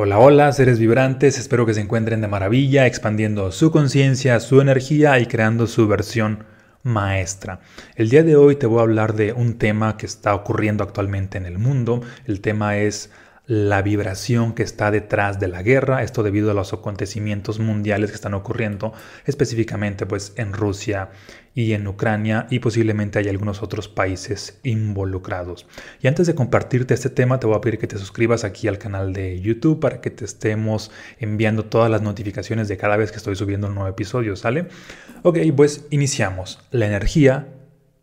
Hola, hola, seres vibrantes, espero que se encuentren de maravilla, expandiendo su conciencia, su energía y creando su versión maestra. El día de hoy te voy a hablar de un tema que está ocurriendo actualmente en el mundo. El tema es la vibración que está detrás de la guerra, esto debido a los acontecimientos mundiales que están ocurriendo, específicamente pues en Rusia y en Ucrania y posiblemente hay algunos otros países involucrados. Y antes de compartirte este tema, te voy a pedir que te suscribas aquí al canal de YouTube para que te estemos enviando todas las notificaciones de cada vez que estoy subiendo un nuevo episodio, ¿sale? Ok, pues iniciamos. La energía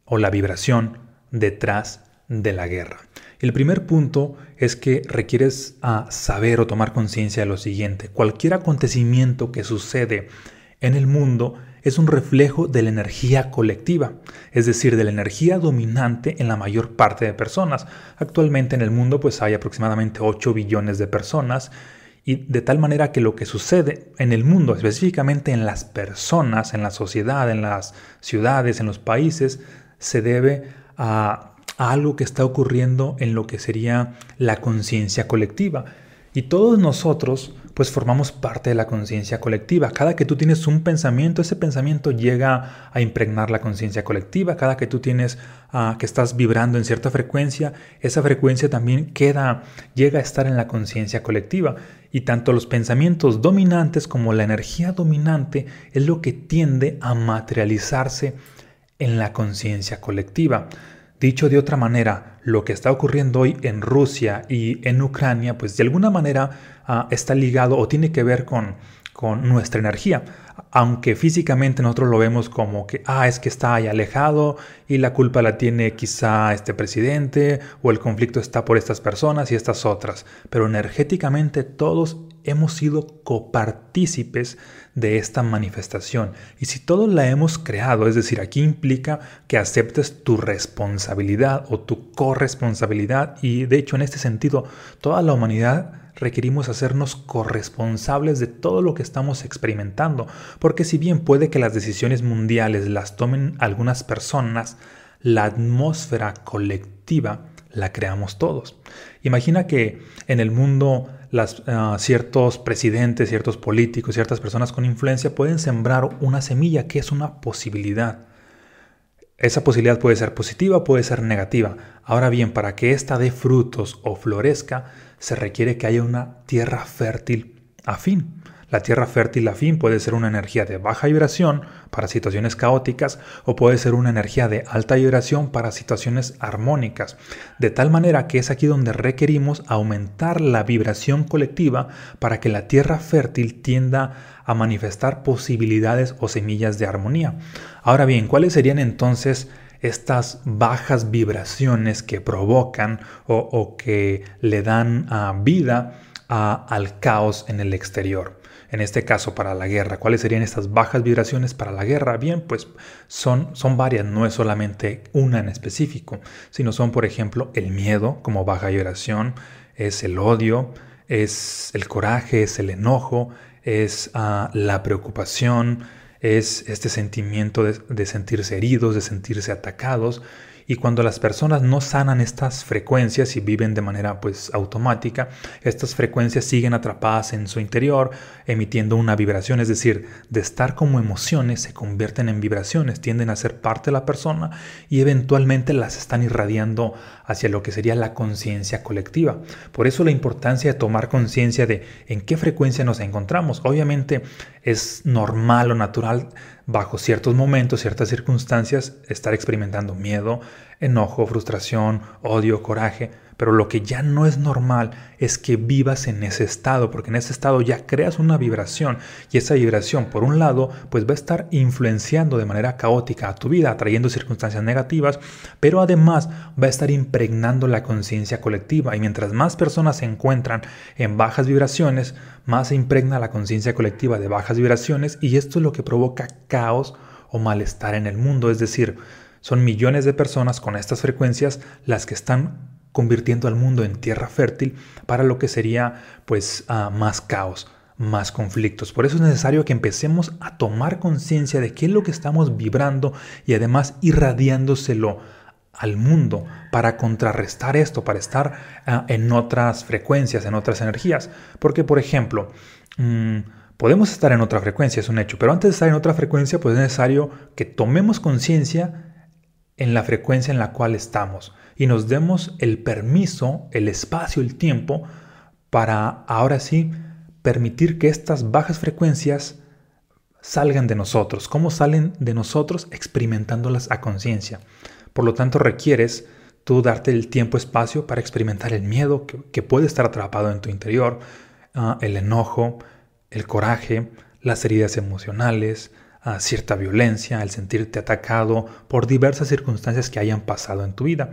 o la vibración detrás de la guerra. El primer punto es que requieres ah, saber o tomar conciencia de lo siguiente. Cualquier acontecimiento que sucede en el mundo es un reflejo de la energía colectiva, es decir, de la energía dominante en la mayor parte de personas. Actualmente en el mundo pues hay aproximadamente 8 billones de personas y de tal manera que lo que sucede en el mundo, específicamente en las personas, en la sociedad, en las ciudades, en los países, se debe a a algo que está ocurriendo en lo que sería la conciencia colectiva. Y todos nosotros pues formamos parte de la conciencia colectiva. Cada que tú tienes un pensamiento, ese pensamiento llega a impregnar la conciencia colectiva. Cada que tú tienes uh, que estás vibrando en cierta frecuencia, esa frecuencia también queda, llega a estar en la conciencia colectiva. Y tanto los pensamientos dominantes como la energía dominante es lo que tiende a materializarse en la conciencia colectiva. Dicho de otra manera, lo que está ocurriendo hoy en Rusia y en Ucrania, pues de alguna manera ah, está ligado o tiene que ver con, con nuestra energía. Aunque físicamente nosotros lo vemos como que, ah, es que está ahí alejado y la culpa la tiene quizá este presidente o el conflicto está por estas personas y estas otras. Pero energéticamente todos hemos sido copartícipes de esta manifestación. Y si todos la hemos creado, es decir, aquí implica que aceptes tu responsabilidad o tu corresponsabilidad y de hecho en este sentido toda la humanidad requerimos hacernos corresponsables de todo lo que estamos experimentando, porque si bien puede que las decisiones mundiales las tomen algunas personas, la atmósfera colectiva la creamos todos. Imagina que en el mundo ah, ciertos presidentes, ciertos políticos, ciertas personas con influencia pueden sembrar una semilla que es una posibilidad. Esa posibilidad puede ser positiva, puede ser negativa. Ahora bien, para que ésta dé frutos o florezca, se requiere que haya una tierra fértil afín. La tierra fértil afín puede ser una energía de baja vibración para situaciones caóticas o puede ser una energía de alta vibración para situaciones armónicas, de tal manera que es aquí donde requerimos aumentar la vibración colectiva para que la tierra fértil tienda a manifestar posibilidades o semillas de armonía. Ahora bien, ¿cuáles serían entonces estas bajas vibraciones que provocan o, que le dan ah, vida al caos en el exterior? En este caso para la guerra. ¿Cuáles serían estas bajas vibraciones para la guerra? Bien, pues son, son varias, no es solamente una en específico, sino son, por ejemplo, el miedo como baja vibración, es el odio, es el coraje, es el enojo, es ah, la preocupación, es este sentimiento de, de sentirse heridos, de sentirse atacados y cuando las personas no sanan estas frecuencias y viven de manera pues automática, estas frecuencias siguen atrapadas en su interior, emitiendo una vibración, es decir, de estar como emociones se convierten en vibraciones, tienden a ser parte de la persona y eventualmente las están irradiando hacia lo que sería la conciencia colectiva. Por eso la importancia de tomar conciencia de en qué frecuencia nos encontramos. Obviamente es normal o natural bajo ciertos momentos, ciertas circunstancias, estar experimentando miedo, enojo, frustración, odio, coraje, pero lo que ya no es normal es que vivas en ese estado, porque en ese estado ya creas una vibración y esa vibración, por un lado, pues va a estar influenciando de manera caótica a tu vida, atrayendo circunstancias negativas, pero además va a estar impregnando la conciencia colectiva. Y mientras más personas se encuentran en bajas vibraciones, más se impregna la conciencia colectiva de bajas vibraciones y esto es lo que provoca caos o malestar en el mundo, es decir, son millones de personas con estas frecuencias las que están convirtiendo al mundo en tierra fértil para lo que sería pues ah, más caos, más conflictos. Por eso es necesario que empecemos a tomar conciencia de qué es lo que estamos vibrando y además irradiándoselo al mundo para contrarrestar esto, para estar ah, en otras frecuencias, en otras energías. Porque, por ejemplo, mm, podemos estar en otra frecuencia, es un hecho, pero antes de estar en otra frecuencia, pues es necesario que tomemos conciencia en la frecuencia en la cual estamos y nos demos el permiso, el espacio, el tiempo para ahora sí permitir que estas bajas frecuencias salgan de nosotros. ¿Cómo salen de nosotros? Experimentándolas a conciencia. Por lo tanto, requieres tú darte el tiempo, espacio para experimentar el miedo que, puede estar atrapado en tu interior, ah, el enojo, el coraje, las heridas emocionales, ah, cierta violencia, el sentirte atacado por diversas circunstancias que hayan pasado en tu vida.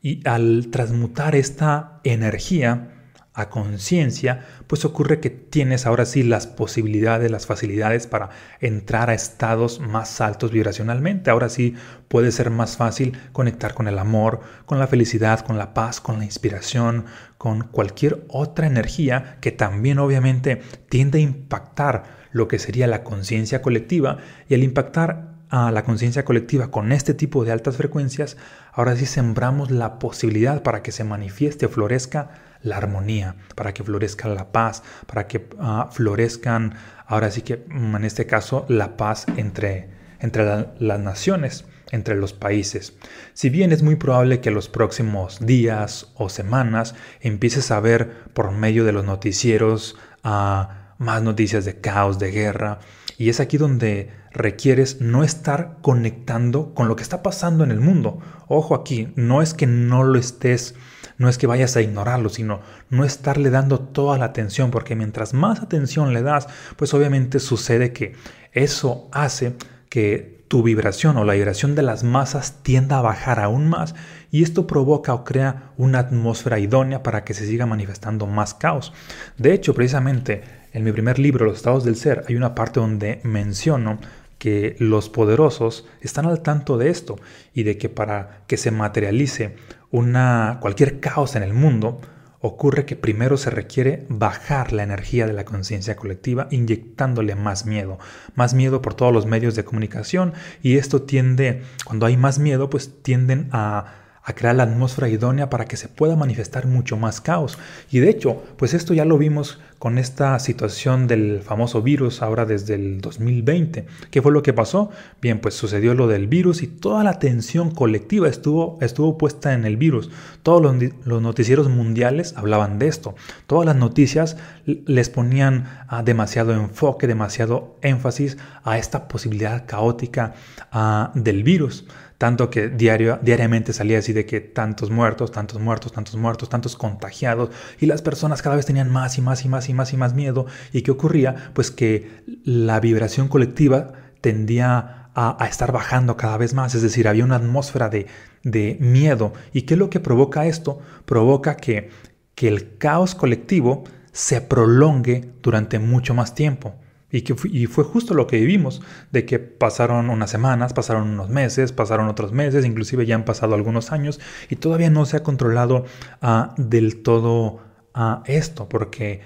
Y al transmutar esta energía, a conciencia, pues ocurre que tienes ahora sí las posibilidades, las facilidades para entrar a estados más altos vibracionalmente. Ahora sí puede ser más fácil conectar con el amor, con la felicidad, con la paz, con la inspiración, con cualquier otra energía que también obviamente tiende a impactar lo que sería la conciencia colectiva y al impactar a la conciencia colectiva con este tipo de altas frecuencias, ahora sí sembramos la posibilidad para que se manifieste, florezca la armonía, para que florezca la paz, para que ah, florezcan, ahora sí que mm, en este caso, la paz entre, entre las naciones, entre los países. Si bien es muy probable que los próximos días o semanas empieces a ver por medio de los noticieros ah, más noticias de caos, de guerra, y es aquí donde requieres no estar conectando con lo que está pasando en el mundo. Ojo aquí, no es que no lo estés no es que vayas a ignorarlo, sino no estarle dando toda la atención, porque mientras más atención le das, pues obviamente sucede que eso hace que tu vibración o la vibración de las masas tienda a bajar aún más y esto provoca o crea una atmósfera idónea para que se siga manifestando más caos. De hecho, precisamente en mi primer libro, Los estados del ser, hay una parte donde menciono que los poderosos están al tanto de esto y de que para que se materialice una, cualquier caos en el mundo, ocurre que primero se requiere bajar la energía de la conciencia colectiva inyectándole más miedo, más miedo por todos los medios de comunicación y esto tiende, cuando hay más miedo, pues tienden a a crear la atmósfera idónea para que se pueda manifestar mucho más caos. Y de hecho, pues esto ya lo vimos con esta situación del famoso virus ahora desde el 2020. ¿Qué fue lo que pasó? Bien, pues sucedió lo del virus y toda la atención colectiva estuvo, estuvo puesta en el virus. Todos los, noticieros mundiales hablaban de esto. Todas las noticias les ponían ah, demasiado enfoque, demasiado énfasis a esta posibilidad caótica ah, del virus. Tanto que diario, diariamente salía así de que tantos muertos, tantos muertos, tantos muertos, tantos contagiados, y las personas cada vez tenían más y más y más y más y más miedo. ¿Y qué ocurría? Pues que la vibración colectiva tendía a, estar bajando cada vez más, es decir, había una atmósfera de, de miedo. ¿Y qué es lo que provoca esto? Provoca que, que el caos colectivo se prolongue durante mucho más tiempo. Y, que fue, justo lo que vivimos, de que pasaron unas semanas, pasaron unos meses, pasaron otros meses, inclusive ya han pasado algunos años y todavía no se ha controlado ah, del todo ah, esto, porque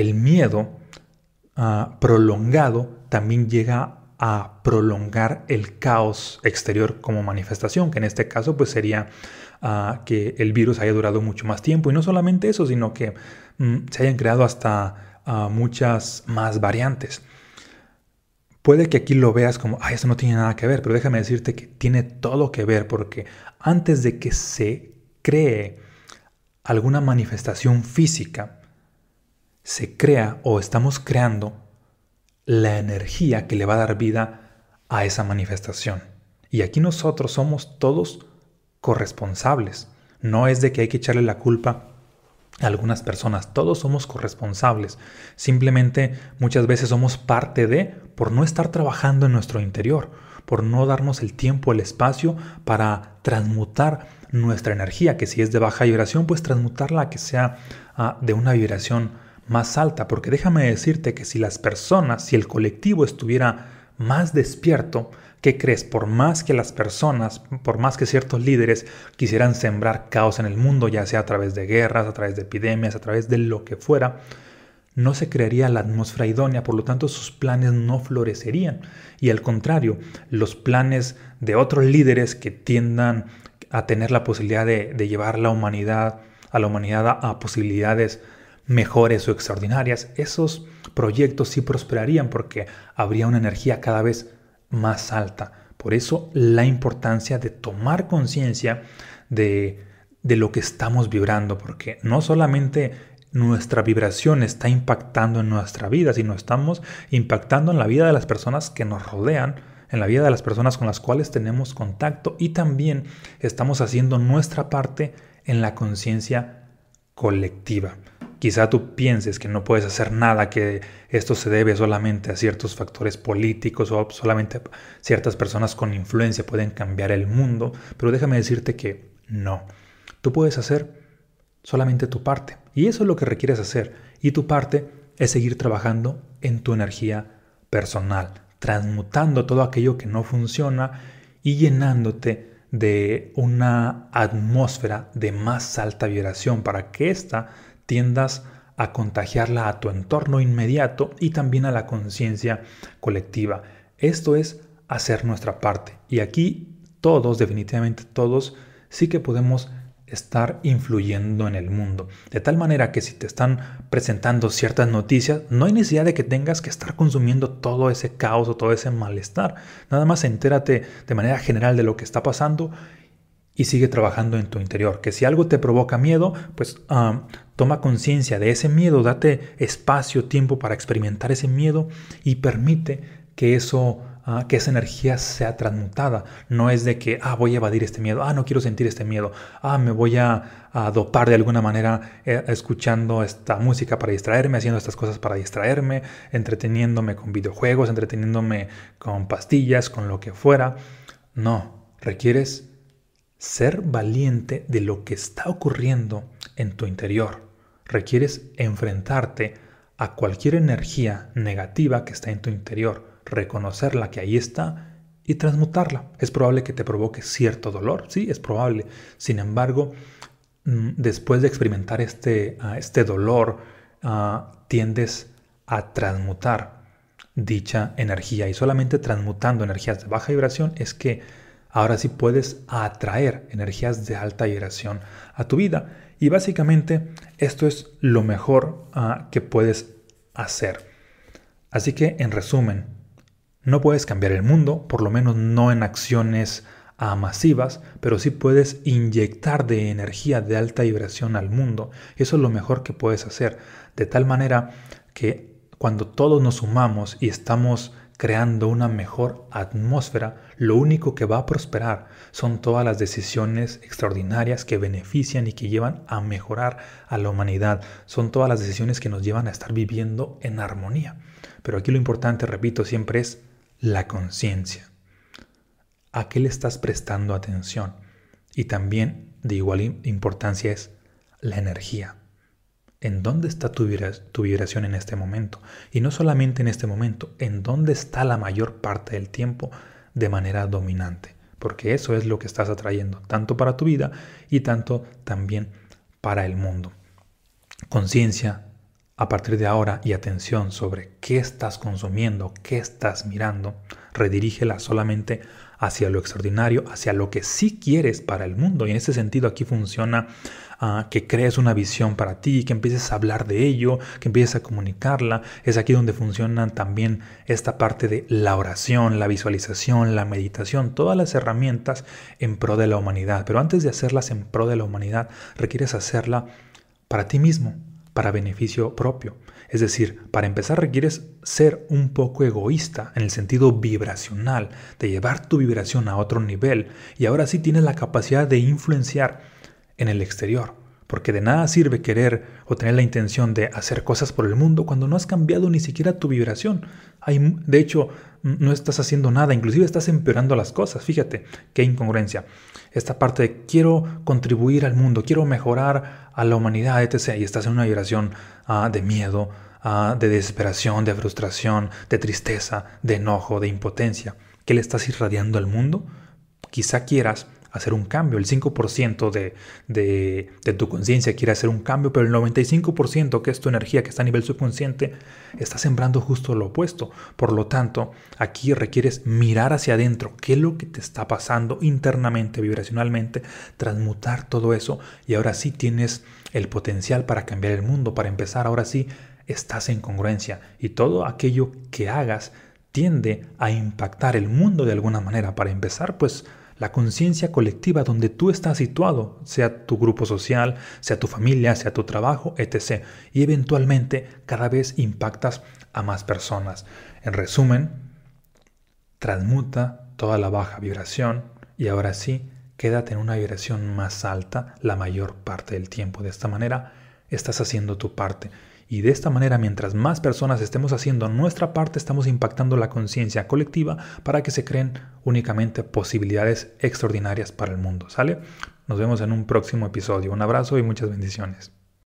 el miedo ah, prolongado también llega a prolongar el caos exterior como manifestación, que en este caso pues sería que el virus haya durado mucho más tiempo y no solamente eso, sino que mm, se hayan creado hasta muchas más variantes. Puede que aquí lo veas como, ay, eso no tiene nada que ver, pero déjame decirte que tiene todo que ver porque antes de que se cree alguna manifestación física, se crea o estamos creando la energía que le va a dar vida a esa manifestación. Y aquí nosotros somos todos corresponsables. No es de que hay que echarle la culpa algunas personas. Todos somos corresponsables. Simplemente muchas veces somos parte de por no estar trabajando en nuestro interior, por no darnos el tiempo, el espacio para transmutar nuestra energía, que si es de baja vibración, pues transmutarla a que sea ah, de una vibración más alta. Porque déjame decirte que si las personas, si el colectivo estuviera más despierto, ¿Qué crees? Por más que las personas, por más que ciertos líderes quisieran sembrar caos en el mundo, ya sea a través de guerras, a través de epidemias, a través de lo que fuera, no se crearía la atmósfera idónea, por lo tanto sus planes no florecerían. Y al contrario, los planes de otros líderes que tiendan a tener la posibilidad de, llevar la humanidad, a la humanidad a, posibilidades mejores o extraordinarias, esos proyectos sí prosperarían porque habría una energía cada vez más alta. Por eso la importancia de tomar conciencia de, de lo que estamos vibrando, porque no solamente nuestra vibración está impactando en nuestra vida, sino estamos impactando en la vida de las personas que nos rodean, en la vida de las personas con las cuales tenemos contacto y también estamos haciendo nuestra parte en la conciencia colectiva. Quizá tú pienses que no puedes hacer nada, que esto se debe solamente a ciertos factores políticos o solamente ciertas personas con influencia pueden cambiar el mundo, pero déjame decirte que no. Tú puedes hacer solamente tu parte. Y eso es lo que requieres hacer. Y tu parte es seguir trabajando en tu energía personal, transmutando todo aquello que no funciona y llenándote de una atmósfera de más alta vibración para que ésta tiendas a contagiarla a tu entorno inmediato y también a la conciencia colectiva. Esto es hacer nuestra parte. Y aquí todos, definitivamente todos, sí que podemos estar influyendo en el mundo. De tal manera que si te están presentando ciertas noticias, no hay necesidad de que tengas que estar consumiendo todo ese caos o todo ese malestar. Nada más entérate de manera general de lo que está pasando y sigue trabajando en tu interior. Que si algo te provoca miedo, pues ah, toma conciencia de ese miedo, date espacio, tiempo para experimentar ese miedo y permite que eso Ah, que esa energía sea transmutada. No es de que, ah, voy a evadir este miedo, ah, no quiero sentir este miedo, ah, me voy a, dopar de alguna manera eh, escuchando esta música para distraerme, haciendo estas cosas para distraerme, entreteniéndome con videojuegos, entreteniéndome con pastillas, con lo que fuera. No, requieres ser valiente de lo que está ocurriendo en tu interior. Requieres enfrentarte a cualquier energía negativa que está en tu interior reconocerla que ahí está y transmutarla. Es probable que te provoque cierto dolor, sí, es probable. Sin embargo, mm, después de experimentar este, ah, este dolor, ah, tiendes a transmutar dicha energía y solamente transmutando energías de baja vibración es que ahora sí puedes atraer energías de alta vibración a tu vida. Y básicamente esto es lo mejor ah, que puedes hacer. Así que en resumen, no puedes cambiar el mundo, por lo menos no en acciones masivas, pero sí puedes inyectar de energía de alta vibración al mundo. Eso es lo mejor que puedes hacer, de tal manera que cuando todos nos sumamos y estamos creando una mejor atmósfera, lo único que va a prosperar son todas las decisiones extraordinarias que benefician y que llevan a mejorar a la humanidad. Son todas las decisiones que nos llevan a estar viviendo en armonía. Pero aquí lo importante, repito, siempre es la conciencia. ¿A qué le estás prestando atención? Y también de igual importancia es la energía. ¿En dónde está tu, vibración en este momento? Y no solamente en este momento, ¿en dónde está la mayor parte del tiempo de manera dominante? Porque eso es lo que estás atrayendo, tanto para tu vida y tanto también para el mundo. Conciencia, a partir de ahora y atención sobre qué estás consumiendo, qué estás mirando, redirígela solamente hacia lo extraordinario, hacia lo que sí quieres para el mundo. Y en ese sentido aquí funciona que crees una visión para ti, que empieces a hablar de ello, que empieces a comunicarla. Es aquí donde funcionan también esta parte de la oración, la visualización, la meditación, todas las herramientas en pro de la humanidad. Pero antes de hacerlas en pro de la humanidad, requieres hacerla para ti mismo, para beneficio propio. Es decir, para empezar requieres ser un poco egoísta en el sentido vibracional, de llevar tu vibración a otro nivel y ahora sí tienes la capacidad de influenciar en el exterior. Porque de nada sirve querer o tener la intención de hacer cosas por el mundo cuando no has cambiado ni siquiera tu vibración. Hay, de hecho, no estás haciendo nada, inclusive estás empeorando las cosas. Fíjate qué incongruencia. Esta parte de quiero contribuir al mundo, quiero mejorar a la humanidad, etc. Y estás en una vibración ah, de miedo, ah, de desesperación, de frustración, de tristeza, de enojo, de impotencia. ¿Qué le estás irradiando al mundo? Quizá quieras hacer un cambio. El 5% de, de, de, tu conciencia quiere hacer un cambio, pero el 95% que es tu energía que está a nivel subconsciente está sembrando justo lo opuesto. Por lo tanto, aquí requieres mirar hacia adentro qué es lo que te está pasando internamente, vibracionalmente, transmutar todo eso y ahora sí tienes el potencial para cambiar el mundo, para empezar, ahora sí estás en congruencia y todo aquello que hagas tiende a impactar el mundo de alguna manera. Para empezar, pues la conciencia colectiva donde tú estás situado, sea tu grupo social, sea tu familia, sea tu trabajo, etc. Y eventualmente cada vez impactas a más personas. En resumen, transmuta toda la baja vibración y ahora sí, quédate en una vibración más alta la mayor parte del tiempo. De esta manera, estás haciendo tu parte. Y de esta manera, mientras más personas estemos haciendo nuestra parte, estamos impactando la conciencia colectiva para que se creen únicamente posibilidades extraordinarias para el mundo. ¿Sale? Nos vemos en un próximo episodio. Un abrazo y muchas bendiciones.